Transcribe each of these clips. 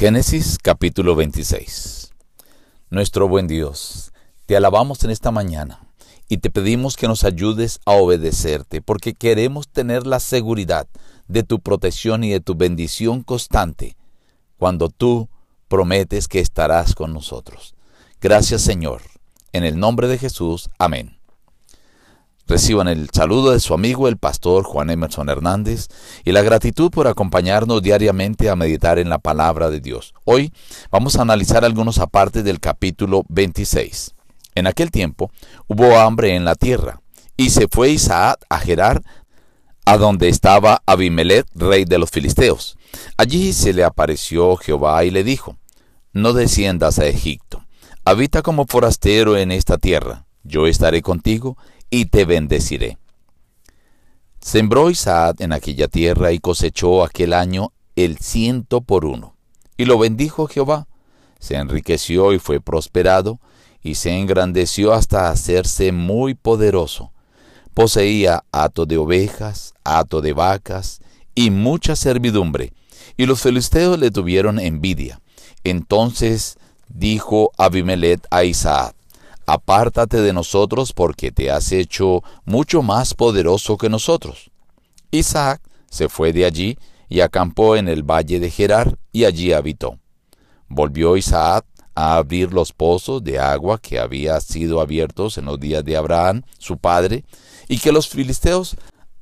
Génesis capítulo 26 Nuestro buen Dios, te alabamos en esta mañana y te pedimos que nos ayudes a obedecerte porque queremos tener la seguridad de tu protección y de tu bendición constante cuando tú prometes que estarás con nosotros. Gracias Señor. En el nombre de Jesús. Amén. Reciban el saludo de su amigo el pastor Juan Emerson Hernández y la gratitud por acompañarnos diariamente a meditar en la palabra de Dios. Hoy vamos a analizar algunos apartes del capítulo 26. En aquel tiempo hubo hambre en la tierra, y se fue Isaac a Gerar, a donde estaba Abimelech, rey de los filisteos. Allí se le apareció Jehová y le dijo, No desciendas a Egipto, habita como forastero en esta tierra, yo estaré contigo y te bendeciré. Sembró Isaac en aquella tierra y cosechó aquel año el ciento por uno. Y lo bendijo Jehová. Se enriqueció y fue prosperado, y se engrandeció hasta hacerse muy poderoso. Poseía hato de ovejas, hato de vacas, y mucha servidumbre. Y los filisteos le tuvieron envidia. Entonces dijo Abimelech a Isaac, apártate de nosotros porque te has hecho mucho más poderoso que nosotros. Isaac se fue de allí y acampó en el valle de Gerar y allí habitó. Volvió Isaac a abrir los pozos de agua que habían sido abiertos en los días de Abraham, su padre, y que los filisteos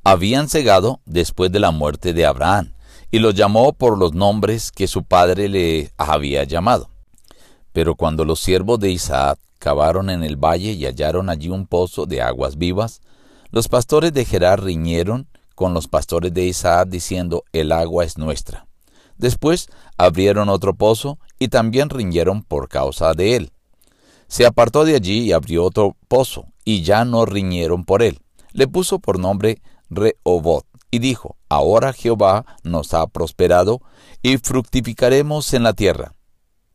habían cegado después de la muerte de Abraham, y los llamó por los nombres que su padre le había llamado. Pero cuando los siervos de Isaac cavaron en el valle y hallaron allí un pozo de aguas vivas, los pastores de Gerar riñeron con los pastores de Isaac diciendo, el agua es nuestra. Después abrieron otro pozo y también riñeron por causa de él. Se apartó de allí y abrió otro pozo, y ya no riñeron por él. Le puso por nombre Rehobot, y dijo, Ahora Jehová nos ha prosperado, y fructificaremos en la tierra.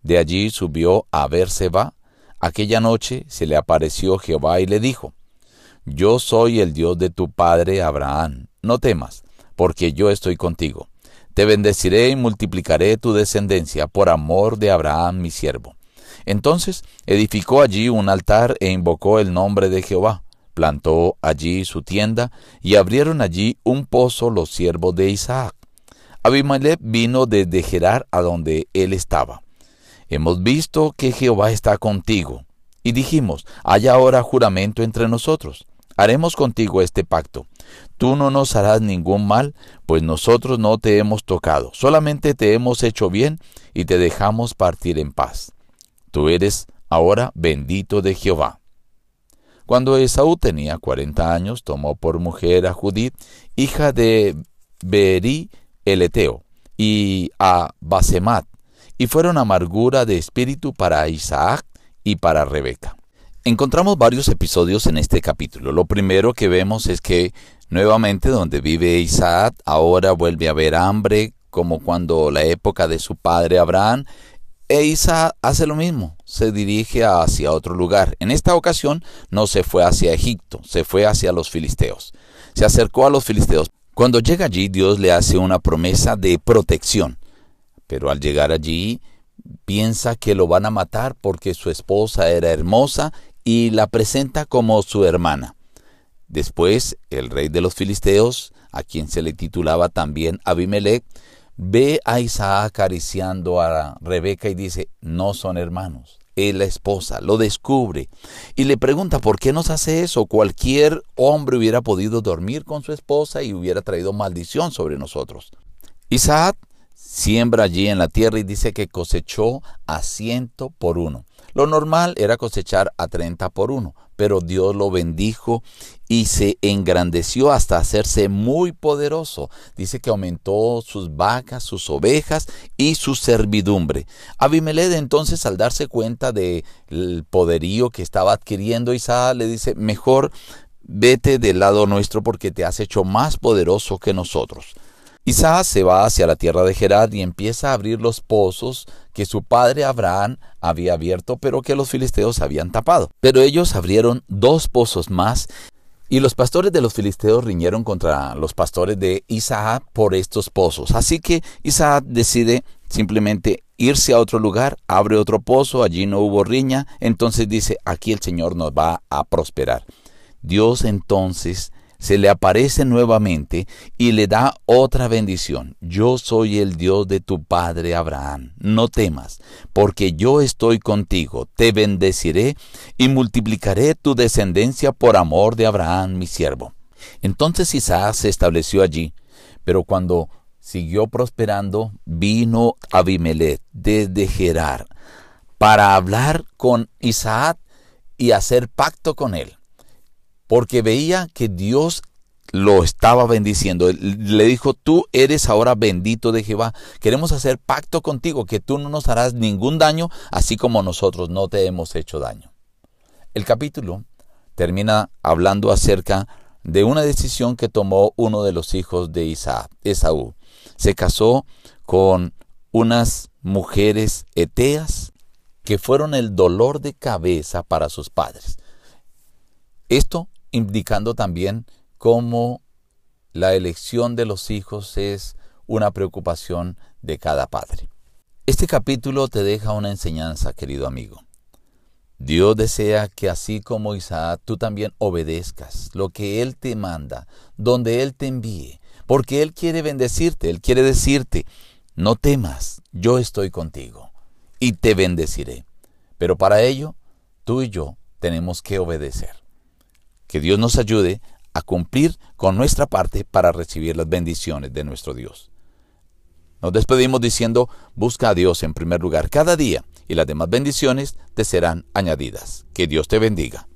De allí subió a Berseba. Aquella noche se le apareció Jehová y le dijo, Yo soy el Dios de tu padre Abraham, no temas, porque yo estoy contigo. Te bendeciré y multiplicaré tu descendencia por amor de Abraham mi siervo. Entonces edificó allí un altar e invocó el nombre de Jehová. Plantó allí su tienda y abrieron allí un pozo los siervos de Isaac. Abimelech vino desde Gerar a donde él estaba Hemos visto que Jehová está contigo. Y dijimos, hay ahora juramento entre nosotros. Haremos contigo este pacto. Tú no nos harás ningún mal, pues nosotros no te hemos tocado, solamente te hemos hecho bien y te dejamos partir en paz. Tú eres ahora bendito de Jehová. Cuando Esaú tenía cuarenta años, tomó por mujer a Judith, hija de Beri el Eteo, y a Basemat, y fueron amargura de espíritu para Isaac y para Rebeca. Encontramos varios episodios en este capítulo. Lo primero que vemos es que nuevamente donde vive Isaac ahora vuelve a haber hambre como cuando la época de su padre Abraham e Isaac hace lo mismo, se dirige hacia otro lugar. En esta ocasión no se fue hacia Egipto, se fue hacia los filisteos. Se acercó a los filisteos. Cuando llega allí Dios le hace una promesa de protección. Pero al llegar allí piensa que lo van a matar porque su esposa era hermosa y la presenta como su hermana. Después, el rey de los filisteos, a quien se le titulaba también Abimelech, ve a Isaac acariciando a Rebeca y dice, no son hermanos, es la esposa, lo descubre y le pregunta, ¿por qué nos hace eso? Cualquier hombre hubiera podido dormir con su esposa y hubiera traído maldición sobre nosotros. Isaac siembra allí en la tierra y dice que cosechó a ciento por uno. Lo normal era cosechar a treinta por uno, pero Dios lo bendijo y se engrandeció hasta hacerse muy poderoso. Dice que aumentó sus vacas, sus ovejas y su servidumbre. Abimelech entonces al darse cuenta del poderío que estaba adquiriendo Isaac le dice, mejor vete del lado nuestro porque te has hecho más poderoso que nosotros. Isaac se va hacia la tierra de Gerar y empieza a abrir los pozos que su padre Abraham había abierto, pero que los filisteos habían tapado. Pero ellos abrieron dos pozos más Y los pastores de los filisteos riñeron contra los pastores de Isaac por estos pozos. Así que Isaac decide simplemente irse a otro lugar, abre otro pozo, allí no hubo riña, entonces dice, aquí el Señor nos va a prosperar. Dios entonces se le aparece nuevamente y le da otra bendición. Yo soy el Dios de tu padre Abraham. No temas, porque yo estoy contigo. Te bendeciré y multiplicaré tu descendencia por amor de Abraham, mi siervo. Entonces Isaac se estableció allí, pero cuando siguió prosperando, vino Abimelech desde Gerar para hablar con Isaac y hacer pacto con él porque veía que Dios lo estaba bendiciendo. Le dijo, tú eres ahora bendito de Jehová. Queremos hacer pacto contigo, que tú no nos harás ningún daño, así como nosotros no te hemos hecho daño. El capítulo termina hablando acerca de una decisión que tomó uno de los hijos de Isaac, Esaú. Se casó con unas mujeres eteas que fueron el dolor de cabeza para sus padres. Esto indicando también cómo la elección de los hijos es una preocupación de cada padre. Este capítulo te deja una enseñanza, querido amigo. Dios desea que así como Isaac, tú también obedezcas lo que Él te manda, donde Él te envíe, porque Él quiere bendecirte, Él quiere decirte, no temas, yo estoy contigo y te bendeciré. Pero para ello, tú y yo tenemos que obedecer. Que Dios nos ayude a cumplir con nuestra parte para recibir las bendiciones de nuestro Dios. Nos despedimos diciendo, busca a Dios en primer lugar cada día y las demás bendiciones te serán añadidas. Que Dios te bendiga.